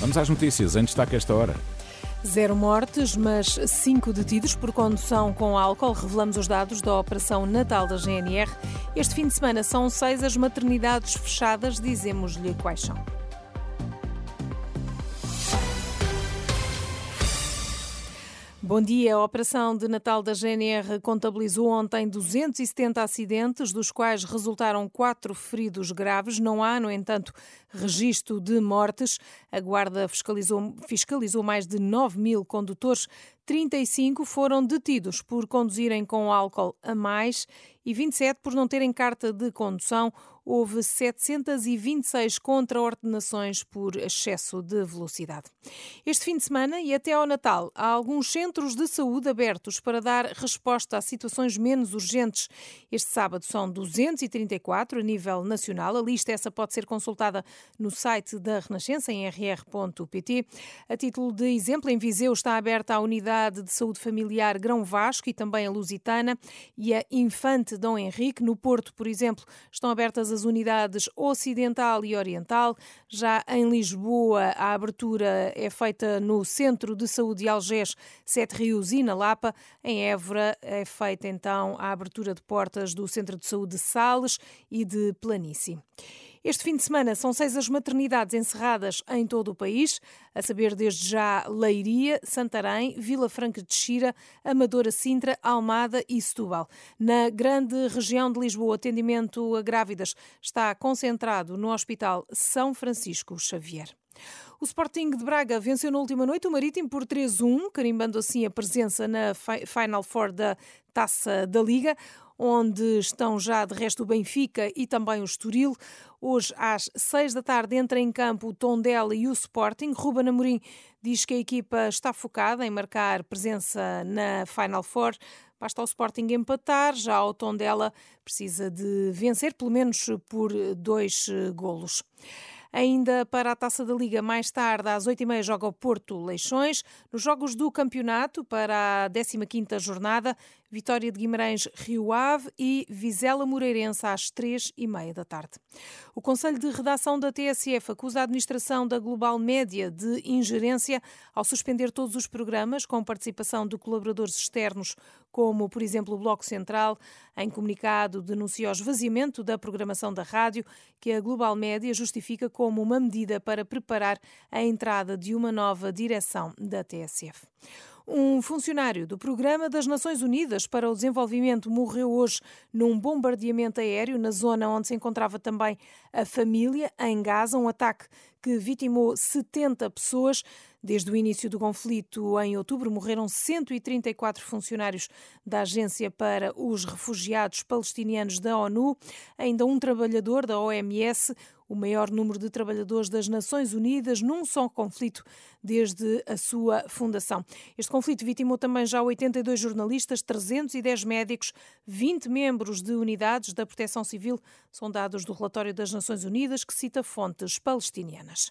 Vamos às notícias, em destaque esta hora. Zero mortes, mas cinco detidos por condução com álcool. Revelamos os dados da Operação Natal da GNR. Este fim de semana são seis as maternidades fechadas, dizemos-lhe quais são. Bom dia. A operação de Natal da GNR contabilizou ontem 270 acidentes, dos quais resultaram quatro feridos graves. Não há, no entanto, registro de mortes. A Guarda fiscalizou, fiscalizou mais de 9 mil condutores. 35 foram detidos por conduzirem com álcool a mais e 27 por não terem carta de condução houve 726 contraordenações por excesso de velocidade. Este fim de semana e até ao Natal, há alguns centros de saúde abertos para dar resposta a situações menos urgentes. Este sábado são 234 a nível nacional. A lista essa pode ser consultada no site da Renascença, em rr.pt. A título de exemplo, em Viseu está aberta a unidade de saúde familiar Grão Vasco e também a Lusitana e a Infante Dom Henrique. No Porto, por exemplo, estão abertas as as unidades ocidental e oriental. Já em Lisboa, a abertura é feita no Centro de Saúde de Algés, Sete Rios e na Lapa. Em Évora é feita então a abertura de portas do Centro de Saúde de Sales e de Planície. Este fim de semana são seis as maternidades encerradas em todo o país, a saber desde já Leiria, Santarém, Vila Franca de Xira, Amadora Sintra, Almada e Setúbal. Na grande região de Lisboa, o atendimento a grávidas está concentrado no Hospital São Francisco Xavier. O Sporting de Braga venceu na última noite o Marítimo por 3-1, carimbando assim a presença na Final Four da Taça da Liga onde estão já de resto o Benfica e também o Estoril. Hoje, às seis da tarde, entra em campo o Tondela e o Sporting. Ruben Amorim diz que a equipa está focada em marcar presença na Final Four. Basta o Sporting empatar, já o Tondela precisa de vencer, pelo menos por dois golos. Ainda para a Taça da Liga, mais tarde, às 8h30, joga o Porto Leixões. Nos jogos do campeonato, para a 15ª jornada, Vitória de Guimarães Rio Ave e Vizela Moreirense às três e meia da tarde. O Conselho de Redação da TSF acusa a administração da Global Média de ingerência ao suspender todos os programas com participação de colaboradores externos, como, por exemplo, o Bloco Central. Em comunicado, denuncia o esvaziamento da programação da rádio, que a Global Média justifica como uma medida para preparar a entrada de uma nova direção da TSF. Um funcionário do Programa das Nações Unidas para o Desenvolvimento morreu hoje num bombardeamento aéreo na zona onde se encontrava também a família, em Gaza, um ataque que vitimou 70 pessoas. Desde o início do conflito, em outubro, morreram 134 funcionários da Agência para os Refugiados Palestinianos da ONU, ainda um trabalhador da OMS, o maior número de trabalhadores das Nações Unidas num só conflito desde a sua fundação. Este conflito vitimou também já 82 jornalistas, 310 médicos, 20 membros de unidades da Proteção Civil, são dados do relatório das Nações Unidas que cita fontes palestinianas.